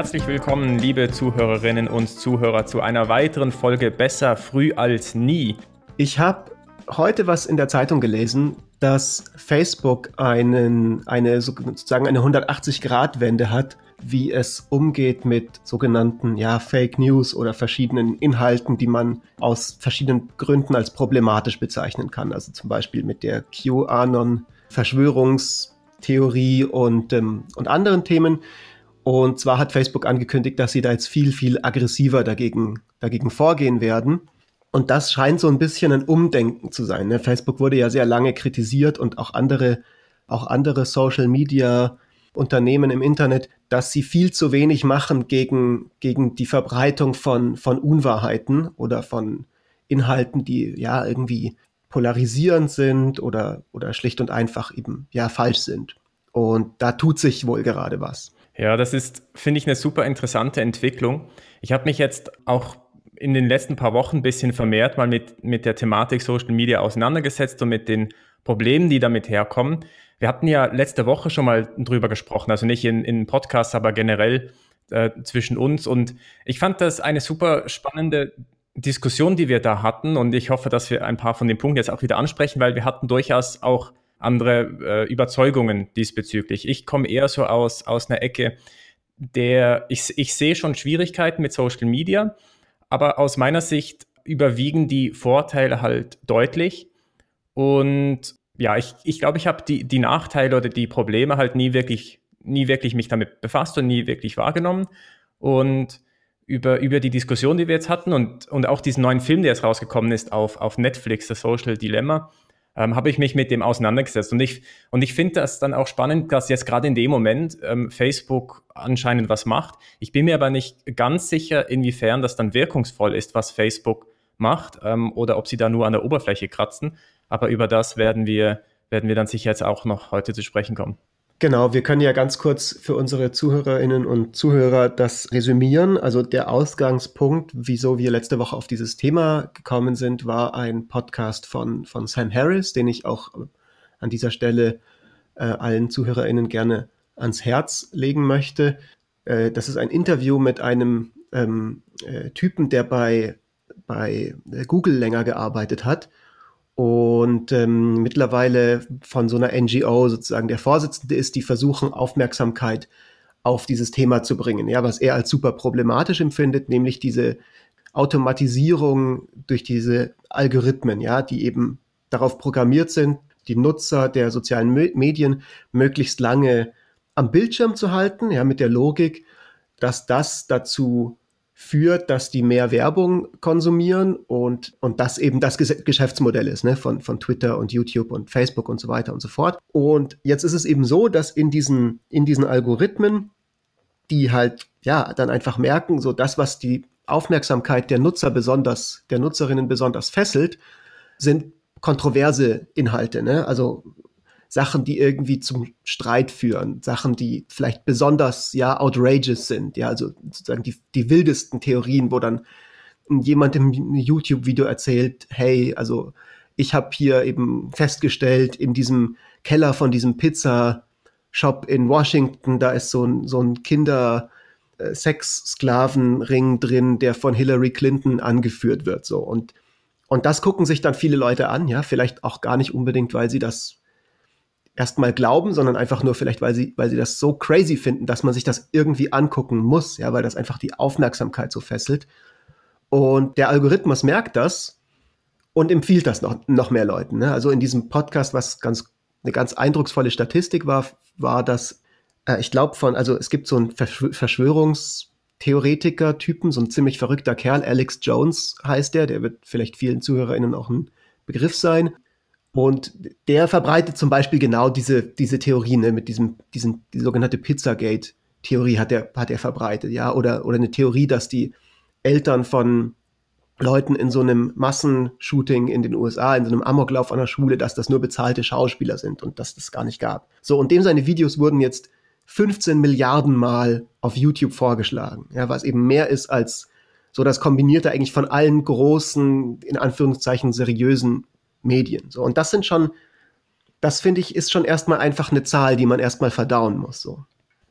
herzlich willkommen, liebe Zuhörerinnen und Zuhörer, zu einer weiteren Folge Besser früh als nie. Ich habe heute was in der Zeitung gelesen, dass Facebook einen, eine sozusagen eine 180-Grad-Wende hat, wie es umgeht mit sogenannten ja, Fake News oder verschiedenen Inhalten, die man aus verschiedenen Gründen als problematisch bezeichnen kann. Also zum Beispiel mit der QAnon-Verschwörungstheorie und, ähm, und anderen Themen. Und zwar hat Facebook angekündigt, dass sie da jetzt viel, viel aggressiver dagegen, dagegen vorgehen werden. Und das scheint so ein bisschen ein Umdenken zu sein. Ne? Facebook wurde ja sehr lange kritisiert und auch andere, auch andere Social Media Unternehmen im Internet, dass sie viel zu wenig machen gegen, gegen die Verbreitung von, von Unwahrheiten oder von Inhalten, die ja irgendwie polarisierend sind oder, oder schlicht und einfach eben ja falsch sind. Und da tut sich wohl gerade was. Ja, das ist, finde ich, eine super interessante Entwicklung. Ich habe mich jetzt auch in den letzten paar Wochen ein bisschen vermehrt mal mit, mit der Thematik Social Media auseinandergesetzt und mit den Problemen, die damit herkommen. Wir hatten ja letzte Woche schon mal drüber gesprochen, also nicht in, in Podcasts, aber generell äh, zwischen uns. Und ich fand das eine super spannende Diskussion, die wir da hatten. Und ich hoffe, dass wir ein paar von den Punkten jetzt auch wieder ansprechen, weil wir hatten durchaus auch andere äh, Überzeugungen diesbezüglich. Ich komme eher so aus, aus einer Ecke, der ich, ich sehe schon Schwierigkeiten mit Social Media aber aus meiner Sicht überwiegen die Vorteile halt deutlich. Und ja, ich glaube, ich, glaub, ich habe die, die Nachteile oder die Probleme halt nie wirklich, nie wirklich mich damit befasst und nie wirklich wahrgenommen. Und über, über die Diskussion, die wir jetzt hatten und, und auch diesen neuen Film, der jetzt rausgekommen ist auf, auf Netflix, das Social Dilemma, ähm, habe ich mich mit dem auseinandergesetzt. Und ich, und ich finde das dann auch spannend, dass jetzt gerade in dem Moment ähm, Facebook anscheinend was macht. Ich bin mir aber nicht ganz sicher, inwiefern das dann wirkungsvoll ist, was Facebook macht ähm, oder ob sie da nur an der Oberfläche kratzen. Aber über das werden wir, werden wir dann sicher jetzt auch noch heute zu sprechen kommen. Genau, wir können ja ganz kurz für unsere Zuhörerinnen und Zuhörer das resümieren. Also der Ausgangspunkt, wieso wir letzte Woche auf dieses Thema gekommen sind, war ein Podcast von, von Sam Harris, den ich auch an dieser Stelle äh, allen Zuhörerinnen gerne ans Herz legen möchte. Äh, das ist ein Interview mit einem ähm, äh, Typen, der bei, bei Google länger gearbeitet hat und ähm, mittlerweile von so einer NGO sozusagen der Vorsitzende ist, die versuchen, Aufmerksamkeit auf dieses Thema zu bringen, ja, was er als super problematisch empfindet, nämlich diese Automatisierung durch diese Algorithmen, ja, die eben darauf programmiert sind, die Nutzer der sozialen Medien möglichst lange am Bildschirm zu halten, ja, mit der Logik, dass das dazu führt, dass die mehr Werbung konsumieren und, und das eben das Geschäftsmodell ist, ne, von, von Twitter und YouTube und Facebook und so weiter und so fort. Und jetzt ist es eben so, dass in diesen, in diesen Algorithmen, die halt, ja, dann einfach merken, so das, was die Aufmerksamkeit der Nutzer besonders, der Nutzerinnen besonders fesselt, sind kontroverse Inhalte, ne? Also Sachen, die irgendwie zum Streit führen, Sachen, die vielleicht besonders ja outrageous sind, ja, also sozusagen die, die wildesten Theorien, wo dann jemand im YouTube-Video erzählt, hey, also ich habe hier eben festgestellt, in diesem Keller von diesem Pizza-Shop in Washington, da ist so ein, so ein Kinder- Sex-Sklavenring drin, der von Hillary Clinton angeführt wird, so. Und, und das gucken sich dann viele Leute an, ja, vielleicht auch gar nicht unbedingt, weil sie das erstmal glauben, sondern einfach nur vielleicht, weil sie, weil sie das so crazy finden, dass man sich das irgendwie angucken muss, ja, weil das einfach die Aufmerksamkeit so fesselt. Und der Algorithmus merkt das und empfiehlt das noch, noch mehr Leuten. Ne? Also in diesem Podcast, was ganz, eine ganz eindrucksvolle Statistik war, war, dass äh, ich glaube von, also es gibt so einen Verschw Verschwörungstheoretiker-Typen, so ein ziemlich verrückter Kerl, Alex Jones heißt der, der wird vielleicht vielen ZuhörerInnen auch ein Begriff sein. Und der verbreitet zum Beispiel genau diese, diese Theorie, ne, mit diesem, diesen, die sogenannte Pizzagate-Theorie hat er, hat er verbreitet, ja, oder, oder eine Theorie, dass die Eltern von Leuten in so einem Massenshooting in den USA, in so einem Amoklauf an der Schule, dass das nur bezahlte Schauspieler sind und dass das gar nicht gab. So, und dem seine Videos wurden jetzt 15 Milliarden Mal auf YouTube vorgeschlagen, ja, was eben mehr ist als so das Kombinierte eigentlich von allen großen, in Anführungszeichen seriösen Medien. So, und das sind schon, das finde ich, ist schon erstmal einfach eine Zahl, die man erstmal verdauen muss. So.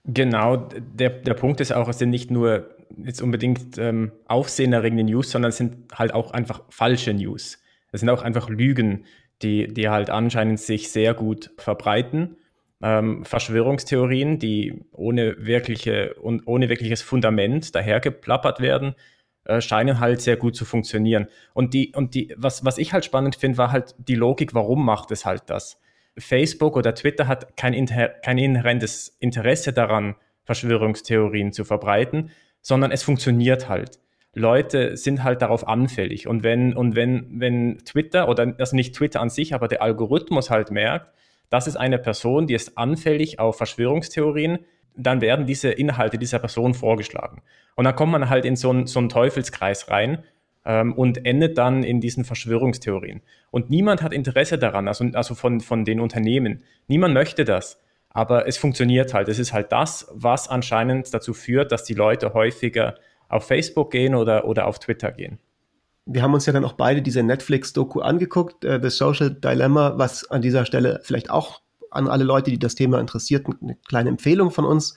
Genau, der, der Punkt ist auch, es sind nicht nur jetzt unbedingt ähm, aufsehenerregende News, sondern es sind halt auch einfach falsche News. Es sind auch einfach Lügen, die, die halt anscheinend sich sehr gut verbreiten. Ähm, Verschwörungstheorien, die ohne, wirkliche, ohne wirkliches Fundament dahergeplappert werden, äh, scheinen halt sehr gut zu funktionieren. Und die, und die, was, was ich halt spannend finde, war halt die Logik, warum macht es halt das? Facebook oder Twitter hat kein, inher, kein inhärentes Interesse daran, Verschwörungstheorien zu verbreiten, sondern es funktioniert halt. Leute sind halt darauf anfällig. Und wenn, und wenn, wenn Twitter oder also nicht Twitter an sich, aber der Algorithmus halt merkt, das ist eine Person, die ist anfällig auf Verschwörungstheorien, dann werden diese Inhalte dieser Person vorgeschlagen. Und dann kommt man halt in so einen, so einen Teufelskreis rein ähm, und endet dann in diesen Verschwörungstheorien. Und niemand hat Interesse daran, also, also von, von den Unternehmen. Niemand möchte das. Aber es funktioniert halt. Es ist halt das, was anscheinend dazu führt, dass die Leute häufiger auf Facebook gehen oder, oder auf Twitter gehen. Wir haben uns ja dann auch beide diese Netflix-Doku angeguckt, äh, The Social Dilemma, was an dieser Stelle vielleicht auch an alle Leute, die das Thema interessiert, eine kleine Empfehlung von uns.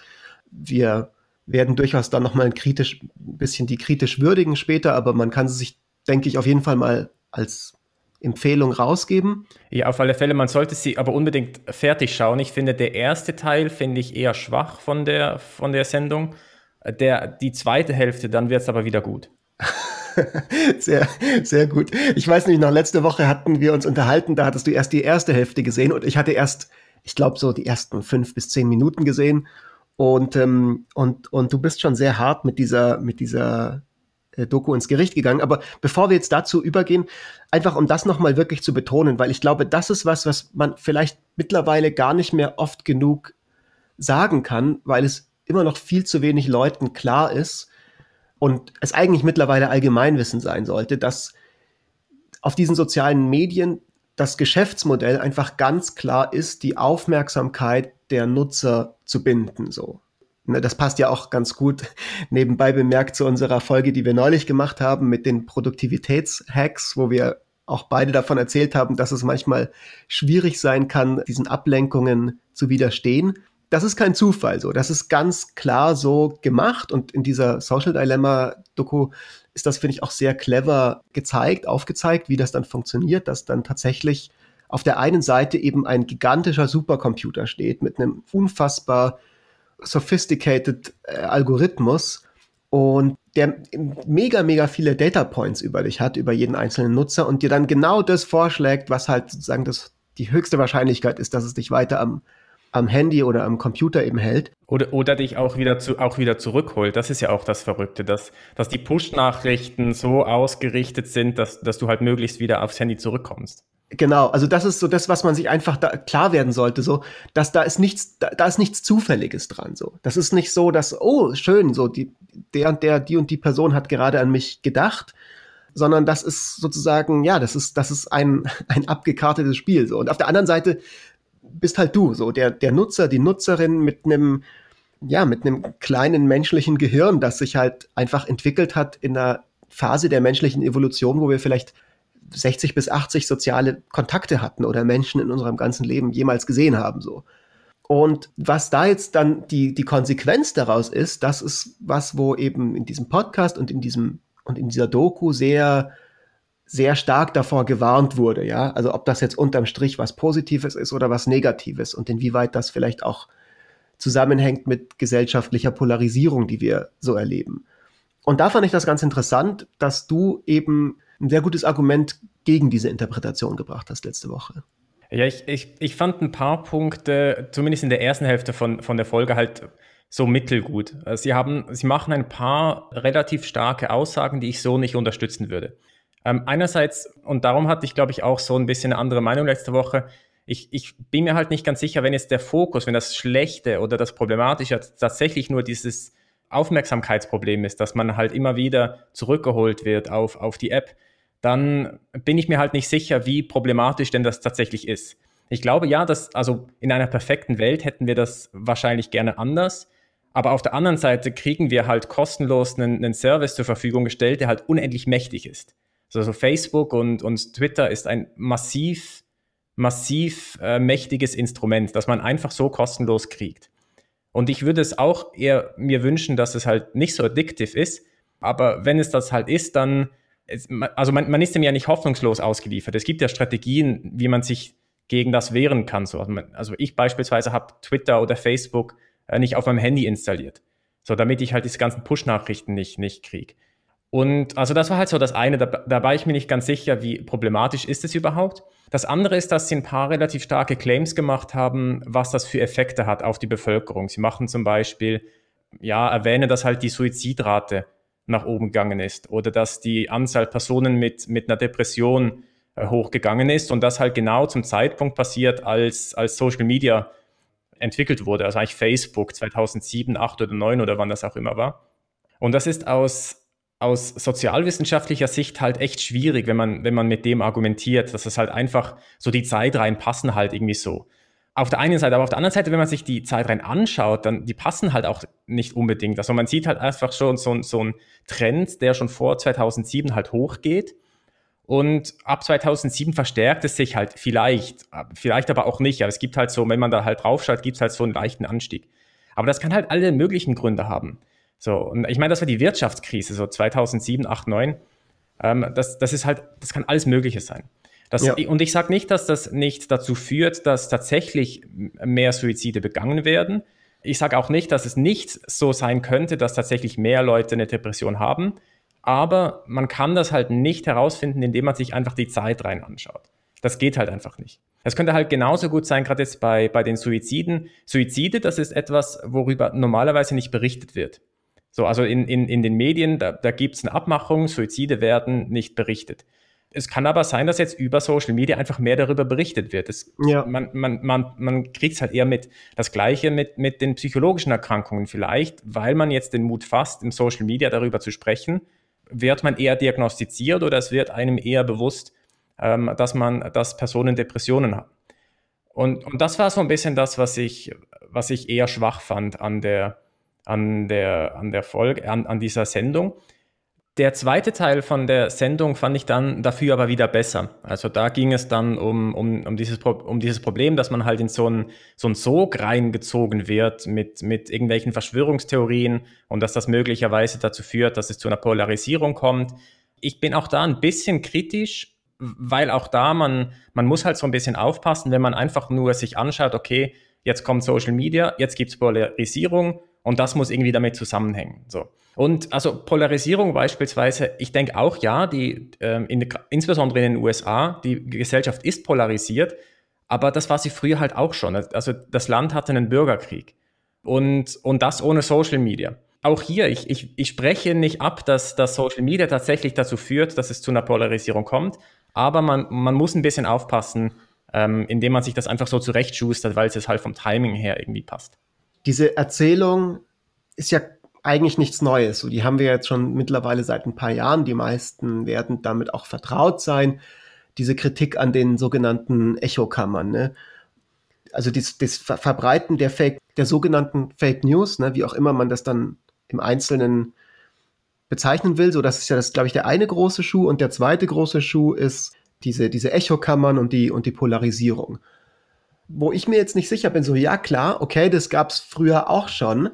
Wir werden durchaus dann nochmal kritisch, ein bisschen die kritisch würdigen später, aber man kann sie sich, denke ich, auf jeden Fall mal als Empfehlung rausgeben. Ja, auf alle Fälle, man sollte sie aber unbedingt fertig schauen. Ich finde, der erste Teil finde ich eher schwach von der, von der Sendung. Der, die zweite Hälfte, dann wird es aber wieder gut. sehr, sehr gut. Ich weiß nicht, noch letzte Woche hatten wir uns unterhalten, da hattest du erst die erste Hälfte gesehen und ich hatte erst, ich glaube, so die ersten fünf bis zehn Minuten gesehen. Und, ähm, und, und du bist schon sehr hart mit dieser, mit dieser äh, Doku ins Gericht gegangen. Aber bevor wir jetzt dazu übergehen, einfach um das nochmal wirklich zu betonen, weil ich glaube, das ist was, was man vielleicht mittlerweile gar nicht mehr oft genug sagen kann, weil es immer noch viel zu wenig Leuten klar ist und es eigentlich mittlerweile Allgemeinwissen sein sollte, dass auf diesen sozialen Medien das Geschäftsmodell einfach ganz klar ist, die Aufmerksamkeit der Nutzer zu binden, so. Ne, das passt ja auch ganz gut nebenbei bemerkt zu unserer Folge, die wir neulich gemacht haben mit den Produktivitätshacks, wo wir auch beide davon erzählt haben, dass es manchmal schwierig sein kann, diesen Ablenkungen zu widerstehen. Das ist kein Zufall so. Das ist ganz klar so gemacht und in dieser Social Dilemma Doku ist das, finde ich, auch sehr clever gezeigt, aufgezeigt, wie das dann funktioniert, dass dann tatsächlich auf der einen Seite eben ein gigantischer Supercomputer steht mit einem unfassbar sophisticated äh, Algorithmus und der mega, mega viele Data Points über dich hat, über jeden einzelnen Nutzer und dir dann genau das vorschlägt, was halt sozusagen das, die höchste Wahrscheinlichkeit ist, dass es dich weiter am, am Handy oder am Computer eben hält. Oder, oder dich auch wieder, zu, auch wieder zurückholt. Das ist ja auch das Verrückte, dass, dass die Push-Nachrichten so ausgerichtet sind, dass, dass du halt möglichst wieder aufs Handy zurückkommst. Genau, also das ist so das, was man sich einfach da klar werden sollte, so, dass da ist nichts, da, da ist nichts Zufälliges dran, so. Das ist nicht so, dass, oh, schön, so, die, der und der, die und die Person hat gerade an mich gedacht, sondern das ist sozusagen, ja, das ist, das ist ein, ein abgekartetes Spiel, so. Und auf der anderen Seite bist halt du, so, der, der Nutzer, die Nutzerin mit einem, ja, mit einem kleinen menschlichen Gehirn, das sich halt einfach entwickelt hat in einer Phase der menschlichen Evolution, wo wir vielleicht 60 bis 80 soziale Kontakte hatten oder Menschen in unserem ganzen Leben jemals gesehen haben, so. Und was da jetzt dann die, die Konsequenz daraus ist, das ist was, wo eben in diesem Podcast und in diesem, und in dieser Doku sehr, sehr stark davor gewarnt wurde, ja. Also ob das jetzt unterm Strich was Positives ist oder was Negatives und inwieweit das vielleicht auch zusammenhängt mit gesellschaftlicher Polarisierung, die wir so erleben. Und da fand ich das ganz interessant, dass du eben ein sehr gutes Argument gegen diese Interpretation gebracht hast letzte Woche. Ja, ich, ich, ich fand ein paar Punkte, zumindest in der ersten Hälfte von, von der Folge, halt so mittelgut. Sie, haben, sie machen ein paar relativ starke Aussagen, die ich so nicht unterstützen würde. Ähm, einerseits, und darum hatte ich, glaube ich, auch so ein bisschen eine andere Meinung letzte Woche, ich, ich bin mir halt nicht ganz sicher, wenn jetzt der Fokus, wenn das Schlechte oder das Problematische tatsächlich nur dieses Aufmerksamkeitsproblem ist, dass man halt immer wieder zurückgeholt wird auf, auf die App, dann bin ich mir halt nicht sicher, wie problematisch denn das tatsächlich ist. Ich glaube ja, dass, also in einer perfekten Welt hätten wir das wahrscheinlich gerne anders. Aber auf der anderen Seite kriegen wir halt kostenlos einen, einen Service zur Verfügung gestellt, der halt unendlich mächtig ist. Also Facebook und, und Twitter ist ein massiv, massiv äh, mächtiges Instrument, das man einfach so kostenlos kriegt. Und ich würde es auch eher mir wünschen, dass es halt nicht so addictive ist. Aber wenn es das halt ist, dann, also man, man ist dem ja nicht hoffnungslos ausgeliefert. Es gibt ja Strategien, wie man sich gegen das wehren kann. So, also, also ich beispielsweise habe Twitter oder Facebook äh, nicht auf meinem Handy installiert. So, damit ich halt diese ganzen Push-Nachrichten nicht, nicht kriege. Und also das war halt so das eine, da, da war ich mir nicht ganz sicher, wie problematisch ist es überhaupt. Das andere ist, dass sie ein paar relativ starke Claims gemacht haben, was das für Effekte hat auf die Bevölkerung. Sie machen zum Beispiel, ja, erwähnen, dass halt die Suizidrate nach oben gegangen ist oder dass die Anzahl Personen mit, mit einer Depression äh, hochgegangen ist und das halt genau zum Zeitpunkt passiert, als, als Social Media entwickelt wurde, also eigentlich Facebook 2007, 8 oder 9 oder wann das auch immer war. Und das ist aus aus sozialwissenschaftlicher Sicht halt echt schwierig, wenn man, wenn man mit dem argumentiert, dass es halt einfach so die Zeitreihen passen halt irgendwie so. Auf der einen Seite, aber auf der anderen Seite, wenn man sich die Zeitreihen anschaut, dann die passen halt auch nicht unbedingt. Also man sieht halt einfach schon so, so einen Trend, der schon vor 2007 halt hochgeht. Und ab 2007 verstärkt es sich halt vielleicht, vielleicht aber auch nicht. Aber es gibt halt so, wenn man da halt draufschaut, gibt es halt so einen leichten Anstieg. Aber das kann halt alle möglichen Gründe haben. So, und ich meine, das war die Wirtschaftskrise, so 2007, 8, 9. Ähm, das, das ist halt, das kann alles Mögliche sein. Das, ja. Und ich sage nicht, dass das nicht dazu führt, dass tatsächlich mehr Suizide begangen werden. Ich sage auch nicht, dass es nicht so sein könnte, dass tatsächlich mehr Leute eine Depression haben. Aber man kann das halt nicht herausfinden, indem man sich einfach die Zeit rein anschaut. Das geht halt einfach nicht. Es könnte halt genauso gut sein, gerade jetzt bei, bei den Suiziden. Suizide, das ist etwas, worüber normalerweise nicht berichtet wird. So, also in, in, in den Medien, da, da gibt es eine Abmachung, Suizide werden nicht berichtet. Es kann aber sein, dass jetzt über Social Media einfach mehr darüber berichtet wird. Das, ja. Man, man, man, man kriegt es halt eher mit. Das Gleiche mit, mit den psychologischen Erkrankungen vielleicht, weil man jetzt den Mut fasst, im Social Media darüber zu sprechen, wird man eher diagnostiziert oder es wird einem eher bewusst, ähm, dass man, dass Personen Depressionen haben. Und, und das war so ein bisschen das, was ich, was ich eher schwach fand an der, an der, an der Folge, an, an dieser Sendung. Der zweite Teil von der Sendung fand ich dann dafür aber wieder besser. Also da ging es dann um, um, um, dieses, um dieses Problem, dass man halt in so einen so einen Sog reingezogen wird mit, mit irgendwelchen Verschwörungstheorien und dass das möglicherweise dazu führt, dass es zu einer Polarisierung kommt. Ich bin auch da ein bisschen kritisch, weil auch da man, man muss halt so ein bisschen aufpassen, wenn man einfach nur sich anschaut, okay, jetzt kommt Social Media, jetzt gibt's Polarisierung und das muss irgendwie damit zusammenhängen. So. Und also Polarisierung beispielsweise, ich denke auch, ja, die, ähm, in, insbesondere in den USA, die Gesellschaft ist polarisiert, aber das war sie früher halt auch schon. Also das Land hatte einen Bürgerkrieg. Und, und das ohne Social Media. Auch hier, ich, ich, ich spreche nicht ab, dass, dass Social Media tatsächlich dazu führt, dass es zu einer Polarisierung kommt, aber man, man muss ein bisschen aufpassen, ähm, indem man sich das einfach so zurechtschustert, weil es halt vom Timing her irgendwie passt diese Erzählung ist ja eigentlich nichts Neues. So, die haben wir jetzt schon mittlerweile seit ein paar Jahren. Die meisten werden damit auch vertraut sein. Diese Kritik an den sogenannten Echokammern. Ne? Also das, das Verbreiten der Fake, der sogenannten Fake News, ne? wie auch immer man das dann im Einzelnen bezeichnen will. So, das ist ja das, glaube ich, der eine große Schuh. Und der zweite große Schuh ist diese, diese Echokammern und die, und die Polarisierung wo ich mir jetzt nicht sicher bin, so ja klar, okay, das gab es früher auch schon.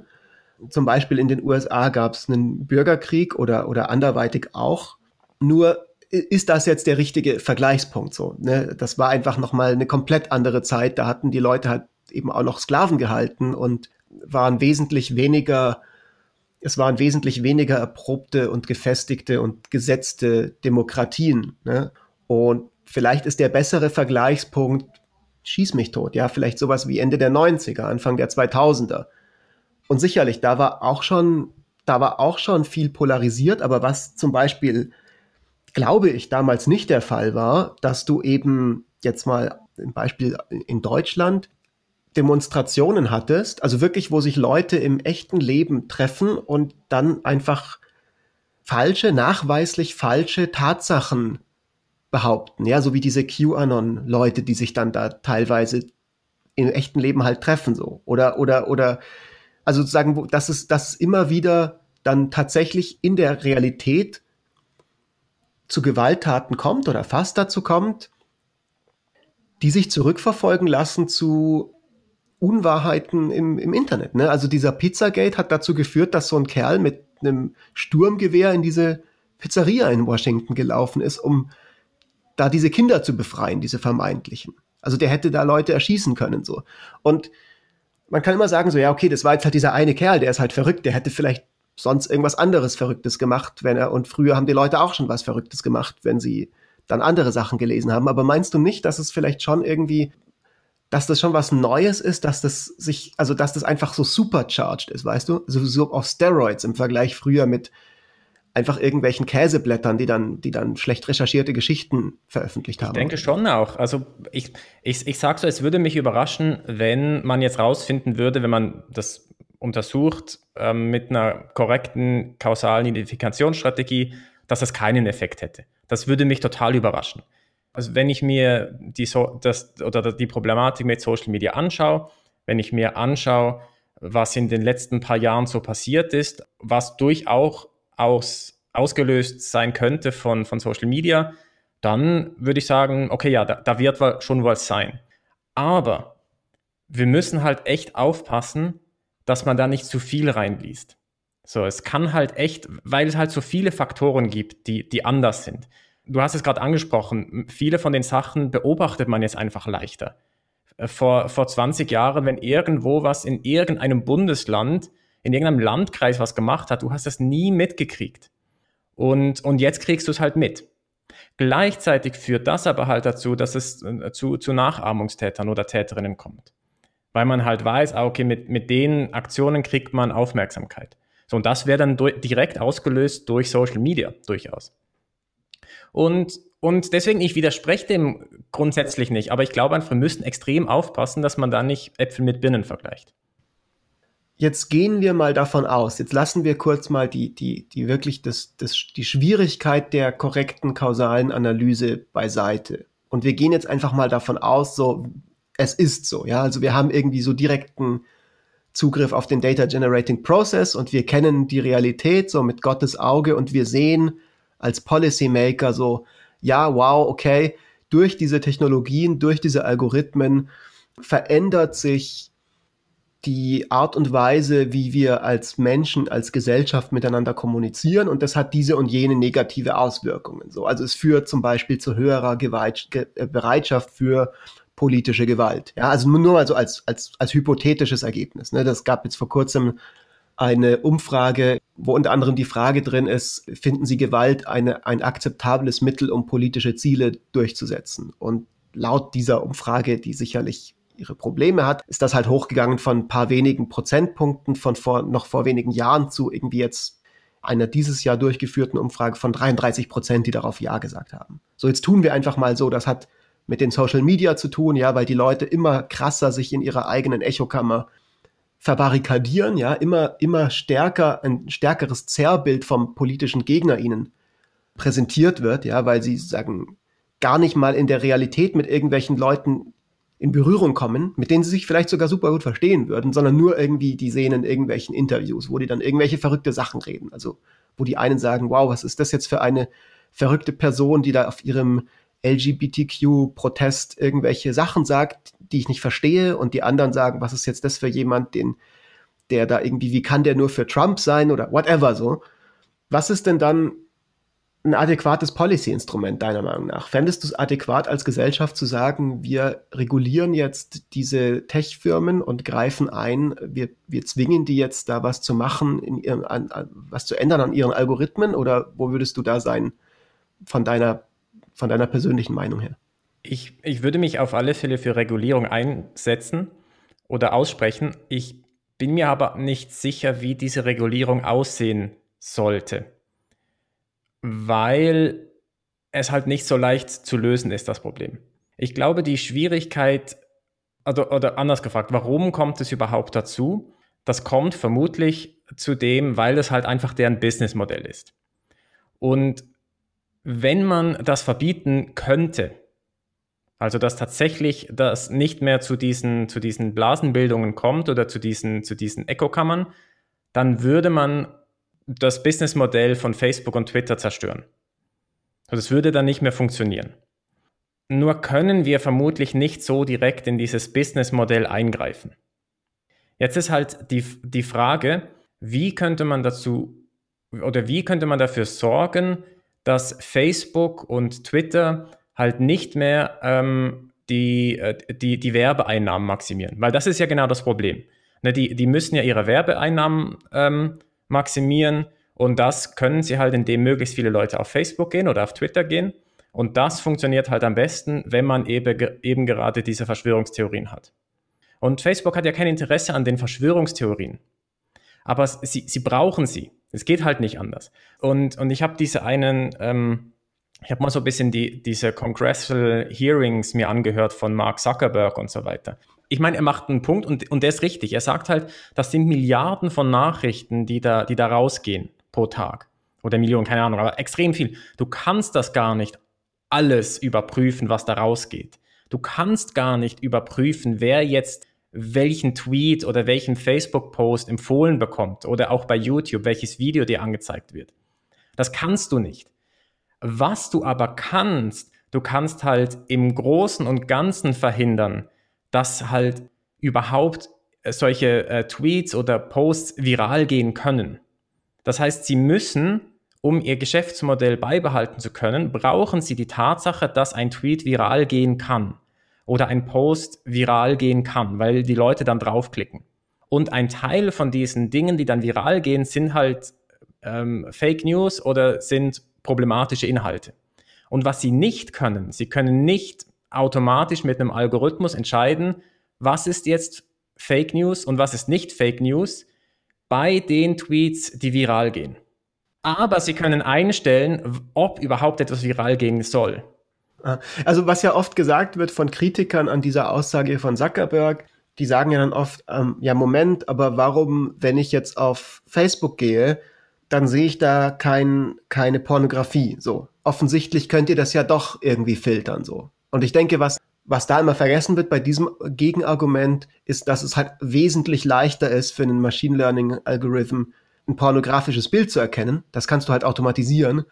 Zum Beispiel in den USA gab es einen Bürgerkrieg oder, oder anderweitig auch. Nur ist das jetzt der richtige Vergleichspunkt so? Ne? Das war einfach nochmal eine komplett andere Zeit. Da hatten die Leute halt eben auch noch Sklaven gehalten und waren wesentlich weniger, es waren wesentlich weniger erprobte und gefestigte und gesetzte Demokratien. Ne? Und vielleicht ist der bessere Vergleichspunkt schieß mich tot. Ja, vielleicht sowas wie Ende der 90er, Anfang der 2000er. Und sicherlich, da war auch schon, da war auch schon viel polarisiert, aber was zum Beispiel, glaube ich, damals nicht der Fall war, dass du eben jetzt mal ein Beispiel in Deutschland Demonstrationen hattest, also wirklich, wo sich Leute im echten Leben treffen und dann einfach falsche, nachweislich falsche Tatsachen behaupten, ja, so wie diese QAnon-Leute, die sich dann da teilweise im echten Leben halt treffen, so. Oder, oder, oder, also sozusagen, dass es, dass es immer wieder dann tatsächlich in der Realität zu Gewalttaten kommt oder fast dazu kommt, die sich zurückverfolgen lassen zu Unwahrheiten im, im Internet. Ne? Also dieser Pizzagate hat dazu geführt, dass so ein Kerl mit einem Sturmgewehr in diese Pizzeria in Washington gelaufen ist, um da diese Kinder zu befreien, diese vermeintlichen. Also der hätte da Leute erschießen können so. Und man kann immer sagen so, ja okay, das war jetzt halt dieser eine Kerl, der ist halt verrückt, der hätte vielleicht sonst irgendwas anderes Verrücktes gemacht, wenn er und früher haben die Leute auch schon was Verrücktes gemacht, wenn sie dann andere Sachen gelesen haben. Aber meinst du nicht, dass es vielleicht schon irgendwie dass das schon was Neues ist, dass das sich, also dass das einfach so supercharged ist, weißt du? So, so auf Steroids im Vergleich früher mit einfach irgendwelchen Käseblättern, die dann, die dann schlecht recherchierte Geschichten veröffentlicht haben. Ich denke schon auch. Also ich, ich, ich sage so, es würde mich überraschen, wenn man jetzt rausfinden würde, wenn man das untersucht ähm, mit einer korrekten kausalen Identifikationsstrategie, dass das keinen Effekt hätte. Das würde mich total überraschen also wenn ich mir die, so, das, oder die Problematik mit Social Media anschaue, wenn ich mir anschaue, was in den letzten paar Jahren so passiert ist, was durchaus aus, ausgelöst sein könnte von, von Social Media, dann würde ich sagen, okay, ja, da, da wird schon was sein. Aber wir müssen halt echt aufpassen, dass man da nicht zu viel reinliest. So, es kann halt echt, weil es halt so viele Faktoren gibt, die, die anders sind du hast es gerade angesprochen, viele von den Sachen beobachtet man jetzt einfach leichter. Äh, vor, vor 20 Jahren, wenn irgendwo was in irgendeinem Bundesland, in irgendeinem Landkreis was gemacht hat, du hast das nie mitgekriegt. Und, und jetzt kriegst du es halt mit. Gleichzeitig führt das aber halt dazu, dass es äh, zu, zu Nachahmungstätern oder Täterinnen kommt. Weil man halt weiß, ah, okay, mit, mit den Aktionen kriegt man Aufmerksamkeit. So, und das wäre dann direkt ausgelöst durch Social Media, durchaus. Und, und deswegen, ich widerspreche dem grundsätzlich nicht, aber ich glaube einfach, wir müssen extrem aufpassen, dass man da nicht Äpfel mit Birnen vergleicht. Jetzt gehen wir mal davon aus, jetzt lassen wir kurz mal die, die, die wirklich das, das, die Schwierigkeit der korrekten kausalen Analyse beiseite. Und wir gehen jetzt einfach mal davon aus, so, es ist so, ja. Also wir haben irgendwie so direkten Zugriff auf den Data Generating Process und wir kennen die Realität so mit Gottes Auge und wir sehen, als Policymaker so, ja, wow, okay, durch diese Technologien, durch diese Algorithmen verändert sich die Art und Weise, wie wir als Menschen, als Gesellschaft miteinander kommunizieren und das hat diese und jene negative Auswirkungen. So, also es führt zum Beispiel zu höherer Gewalt, äh, Bereitschaft für politische Gewalt. Ja, also nur mal als, als, als hypothetisches Ergebnis. Ne? Das gab jetzt vor kurzem eine Umfrage, wo unter anderem die Frage drin ist, finden Sie Gewalt eine, ein akzeptables Mittel, um politische Ziele durchzusetzen? Und laut dieser Umfrage, die sicherlich ihre Probleme hat, ist das halt hochgegangen von ein paar wenigen Prozentpunkten von vor, noch vor wenigen Jahren zu irgendwie jetzt einer dieses Jahr durchgeführten Umfrage von 33 Prozent, die darauf Ja gesagt haben. So, jetzt tun wir einfach mal so, das hat mit den Social Media zu tun, ja, weil die Leute immer krasser sich in ihrer eigenen Echokammer verbarrikadieren, ja, immer, immer stärker, ein stärkeres Zerrbild vom politischen Gegner ihnen präsentiert wird, ja, weil sie sagen, gar nicht mal in der Realität mit irgendwelchen Leuten in Berührung kommen, mit denen sie sich vielleicht sogar super gut verstehen würden, sondern nur irgendwie, die sehen in irgendwelchen Interviews, wo die dann irgendwelche verrückte Sachen reden. Also, wo die einen sagen, wow, was ist das jetzt für eine verrückte Person, die da auf ihrem LGBTQ-Protest irgendwelche Sachen sagt, die ich nicht verstehe, und die anderen sagen, was ist jetzt das für jemand, den, der da irgendwie, wie kann der nur für Trump sein oder whatever so. Was ist denn dann ein adäquates Policy-Instrument deiner Meinung nach? Fändest du es adäquat als Gesellschaft zu sagen, wir regulieren jetzt diese Tech-Firmen und greifen ein, wir, wir zwingen die jetzt da was zu machen, in ihrem, an, an, was zu ändern an ihren Algorithmen oder wo würdest du da sein von deiner von deiner persönlichen Meinung her? Ich, ich würde mich auf alle Fälle für Regulierung einsetzen oder aussprechen. Ich bin mir aber nicht sicher, wie diese Regulierung aussehen sollte, weil es halt nicht so leicht zu lösen ist, das Problem. Ich glaube, die Schwierigkeit, oder, oder anders gefragt, warum kommt es überhaupt dazu? Das kommt vermutlich zu dem, weil es halt einfach deren Businessmodell ist. Und wenn man das verbieten könnte, also dass tatsächlich das nicht mehr zu diesen, zu diesen Blasenbildungen kommt oder zu diesen, zu diesen Echokammern, dann würde man das Businessmodell von Facebook und Twitter zerstören. Es würde dann nicht mehr funktionieren. Nur können wir vermutlich nicht so direkt in dieses Businessmodell eingreifen. Jetzt ist halt die, die Frage, wie könnte man dazu oder wie könnte man dafür sorgen, dass Facebook und Twitter halt nicht mehr ähm, die, äh, die, die Werbeeinnahmen maximieren. Weil das ist ja genau das Problem. Ne, die, die müssen ja ihre Werbeeinnahmen ähm, maximieren und das können sie halt, indem möglichst viele Leute auf Facebook gehen oder auf Twitter gehen. Und das funktioniert halt am besten, wenn man eben, eben gerade diese Verschwörungstheorien hat. Und Facebook hat ja kein Interesse an den Verschwörungstheorien. Aber sie, sie brauchen sie. Es geht halt nicht anders. Und, und ich habe diese einen, ähm, ich habe mal so ein bisschen die, diese Congressional Hearings mir angehört von Mark Zuckerberg und so weiter. Ich meine, er macht einen Punkt und, und der ist richtig. Er sagt halt, das sind Milliarden von Nachrichten, die da, die da rausgehen pro Tag. Oder Millionen, keine Ahnung, aber extrem viel. Du kannst das gar nicht alles überprüfen, was da rausgeht. Du kannst gar nicht überprüfen, wer jetzt welchen Tweet oder welchen Facebook-Post empfohlen bekommt oder auch bei YouTube, welches Video dir angezeigt wird. Das kannst du nicht. Was du aber kannst, du kannst halt im Großen und Ganzen verhindern, dass halt überhaupt solche äh, Tweets oder Posts viral gehen können. Das heißt, sie müssen, um ihr Geschäftsmodell beibehalten zu können, brauchen sie die Tatsache, dass ein Tweet viral gehen kann oder ein Post viral gehen kann, weil die Leute dann draufklicken. Und ein Teil von diesen Dingen, die dann viral gehen, sind halt ähm, Fake News oder sind problematische Inhalte. Und was sie nicht können, sie können nicht automatisch mit einem Algorithmus entscheiden, was ist jetzt Fake News und was ist nicht Fake News bei den Tweets, die viral gehen. Aber sie können einstellen, ob überhaupt etwas viral gehen soll. Also was ja oft gesagt wird von Kritikern an dieser Aussage von Zuckerberg, die sagen ja dann oft, ähm, ja Moment, aber warum, wenn ich jetzt auf Facebook gehe, dann sehe ich da kein, keine Pornografie. So offensichtlich könnt ihr das ja doch irgendwie filtern so. Und ich denke, was was da immer vergessen wird bei diesem Gegenargument, ist, dass es halt wesentlich leichter ist für einen Machine Learning Algorithm ein pornografisches Bild zu erkennen. Das kannst du halt automatisieren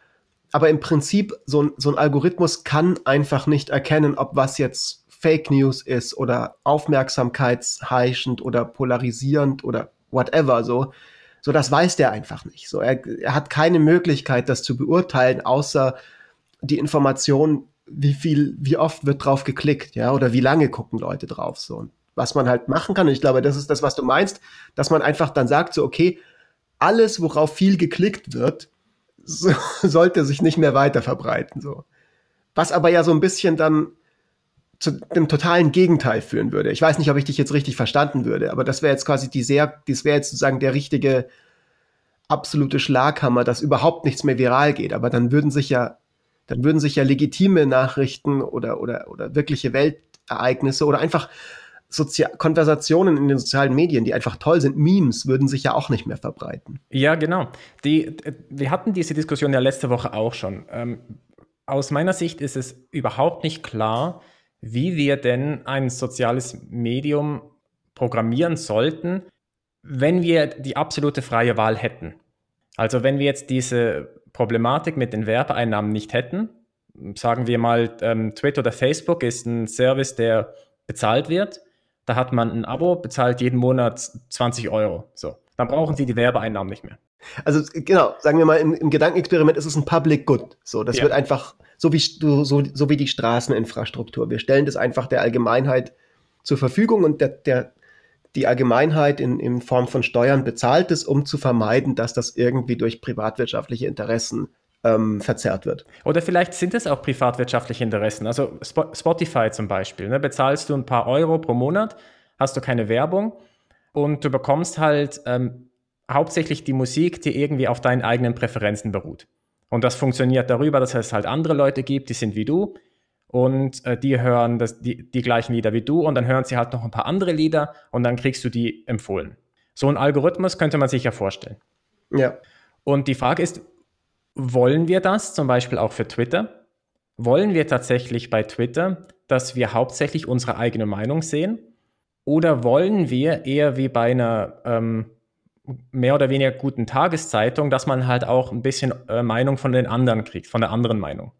aber im Prinzip, so ein, so ein Algorithmus kann einfach nicht erkennen, ob was jetzt Fake News ist oder aufmerksamkeitsheischend oder polarisierend oder whatever so. So, das weiß der einfach nicht. So, er, er hat keine Möglichkeit, das zu beurteilen, außer die Information, wie viel, wie oft wird drauf geklickt, ja, oder wie lange gucken Leute drauf, so. Und was man halt machen kann, und ich glaube, das ist das, was du meinst, dass man einfach dann sagt, so, okay, alles, worauf viel geklickt wird, so, sollte sich nicht mehr weiter verbreiten. So. Was aber ja so ein bisschen dann zu dem totalen Gegenteil führen würde. Ich weiß nicht, ob ich dich jetzt richtig verstanden würde, aber das wäre jetzt quasi die sehr, das wäre jetzt sozusagen der richtige absolute Schlaghammer, dass überhaupt nichts mehr viral geht. Aber dann würden sich ja, dann würden sich ja legitime Nachrichten oder, oder, oder wirkliche Weltereignisse oder einfach Sozial Konversationen in den sozialen Medien, die einfach toll sind, Memes, würden sich ja auch nicht mehr verbreiten. Ja, genau. Die, wir hatten diese Diskussion ja letzte Woche auch schon. Ähm, aus meiner Sicht ist es überhaupt nicht klar, wie wir denn ein soziales Medium programmieren sollten, wenn wir die absolute freie Wahl hätten. Also wenn wir jetzt diese Problematik mit den Werbeeinnahmen nicht hätten, sagen wir mal, ähm, Twitter oder Facebook ist ein Service, der bezahlt wird da hat man ein Abo, bezahlt jeden Monat 20 Euro. So. Dann brauchen Sie die Werbeeinnahmen nicht mehr. Also genau, sagen wir mal, im, im Gedankenexperiment ist es ein Public Good. So, das ja. wird einfach, so wie, so, so wie die Straßeninfrastruktur. Wir stellen das einfach der Allgemeinheit zur Verfügung und der, der, die Allgemeinheit in, in Form von Steuern bezahlt es, um zu vermeiden, dass das irgendwie durch privatwirtschaftliche Interessen ähm, verzerrt wird. Oder vielleicht sind es auch privatwirtschaftliche Interessen. Also Spotify zum Beispiel. Ne? Bezahlst du ein paar Euro pro Monat, hast du keine Werbung und du bekommst halt ähm, hauptsächlich die Musik, die irgendwie auf deinen eigenen Präferenzen beruht. Und das funktioniert darüber, dass es halt andere Leute gibt, die sind wie du und äh, die hören das, die, die gleichen Lieder wie du und dann hören sie halt noch ein paar andere Lieder und dann kriegst du die empfohlen. So ein Algorithmus könnte man sich ja vorstellen. Ja. Und die Frage ist, wollen wir das zum Beispiel auch für Twitter? Wollen wir tatsächlich bei Twitter, dass wir hauptsächlich unsere eigene Meinung sehen? Oder wollen wir eher wie bei einer ähm, mehr oder weniger guten Tageszeitung, dass man halt auch ein bisschen äh, Meinung von den anderen kriegt, von der anderen Meinung?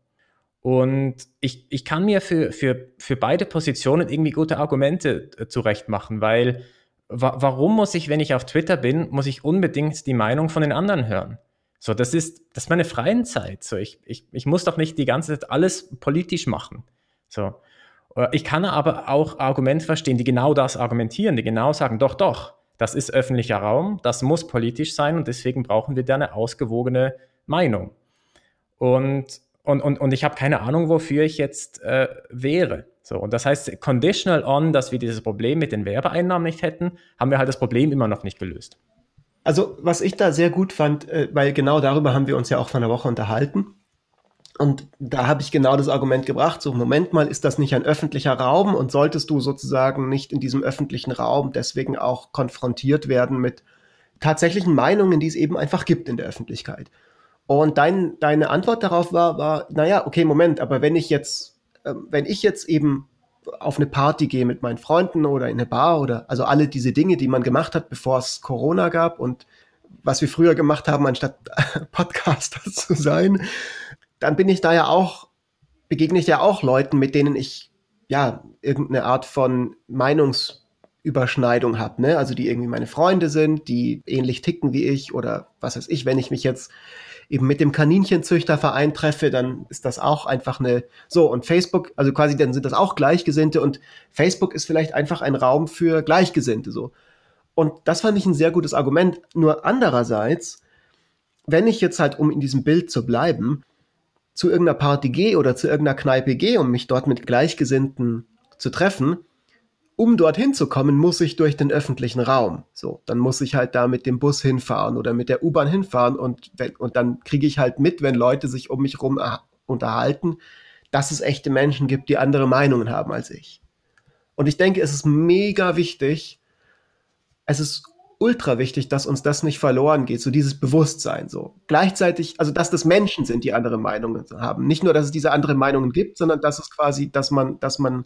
Und ich, ich kann mir für, für, für beide Positionen irgendwie gute Argumente äh, zurecht machen, weil wa warum muss ich, wenn ich auf Twitter bin, muss ich unbedingt die Meinung von den anderen hören? So, das ist, das ist meine freie Zeit. So, ich, ich, ich muss doch nicht die ganze Zeit alles politisch machen. So. Äh, ich kann aber auch Argumente verstehen, die genau das argumentieren, die genau sagen, doch, doch, das ist öffentlicher Raum, das muss politisch sein und deswegen brauchen wir da eine ausgewogene Meinung. Und, und, und, und ich habe keine Ahnung, wofür ich jetzt äh, wäre. So, und das heißt, conditional on, dass wir dieses Problem mit den Werbeeinnahmen nicht hätten, haben wir halt das Problem immer noch nicht gelöst. Also, was ich da sehr gut fand, äh, weil genau darüber haben wir uns ja auch vor einer Woche unterhalten. Und da habe ich genau das Argument gebracht, so Moment mal, ist das nicht ein öffentlicher Raum und solltest du sozusagen nicht in diesem öffentlichen Raum deswegen auch konfrontiert werden mit tatsächlichen Meinungen, die es eben einfach gibt in der Öffentlichkeit. Und dein, deine Antwort darauf war, war, naja, okay, Moment, aber wenn ich jetzt, äh, wenn ich jetzt eben auf eine Party gehe mit meinen Freunden oder in eine Bar oder also alle diese Dinge, die man gemacht hat, bevor es Corona gab und was wir früher gemacht haben, anstatt Podcaster zu sein, dann bin ich da ja auch, begegne ich ja auch Leuten, mit denen ich ja irgendeine Art von Meinungsüberschneidung habe, ne? Also die irgendwie meine Freunde sind, die ähnlich ticken wie ich oder was weiß ich, wenn ich mich jetzt eben mit dem Kaninchenzüchterverein treffe, dann ist das auch einfach eine, so, und Facebook, also quasi dann sind das auch Gleichgesinnte und Facebook ist vielleicht einfach ein Raum für Gleichgesinnte, so. Und das fand ich ein sehr gutes Argument. Nur andererseits, wenn ich jetzt halt, um in diesem Bild zu bleiben, zu irgendeiner Party gehe oder zu irgendeiner Kneipe gehe, um mich dort mit Gleichgesinnten zu treffen, um dorthin zu kommen, muss ich durch den öffentlichen Raum. So, dann muss ich halt da mit dem Bus hinfahren oder mit der U-Bahn hinfahren und, und dann kriege ich halt mit, wenn Leute sich um mich herum unterhalten, dass es echte Menschen gibt, die andere Meinungen haben als ich. Und ich denke, es ist mega wichtig, es ist ultra wichtig, dass uns das nicht verloren geht, so dieses Bewusstsein so. Gleichzeitig, also dass das Menschen sind, die andere Meinungen haben. Nicht nur, dass es diese andere Meinungen gibt, sondern dass es quasi, dass man, dass man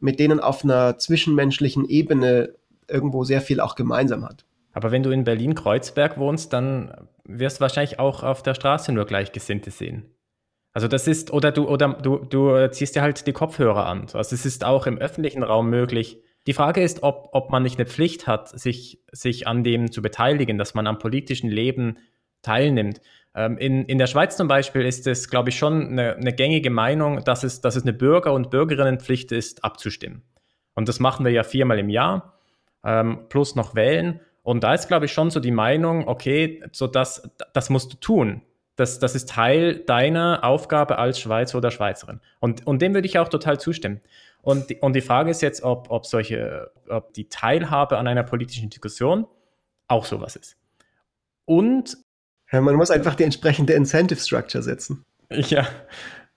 mit denen auf einer zwischenmenschlichen Ebene irgendwo sehr viel auch gemeinsam hat. Aber wenn du in Berlin-Kreuzberg wohnst, dann wirst du wahrscheinlich auch auf der Straße nur Gleichgesinnte sehen. Also das ist, oder du, oder du, du ziehst dir halt die Kopfhörer an. Also es ist auch im öffentlichen Raum möglich. Die Frage ist, ob, ob man nicht eine Pflicht hat, sich, sich an dem zu beteiligen, dass man am politischen Leben teilnimmt. Ähm, in, in der Schweiz zum Beispiel ist es, glaube ich, schon eine, eine gängige Meinung, dass es, dass es eine Bürger- und Bürgerinnenpflicht ist, abzustimmen. Und das machen wir ja viermal im Jahr, ähm, plus noch wählen. Und da ist, glaube ich, schon so die Meinung, okay, so das, das musst du tun. Das, das ist Teil deiner Aufgabe als Schweizer oder Schweizerin. Und, und dem würde ich auch total zustimmen. Und die, und die Frage ist jetzt, ob, ob solche, ob die Teilhabe an einer politischen Diskussion auch sowas ist. Und ja, man muss einfach die entsprechende Incentive Structure setzen. Ja.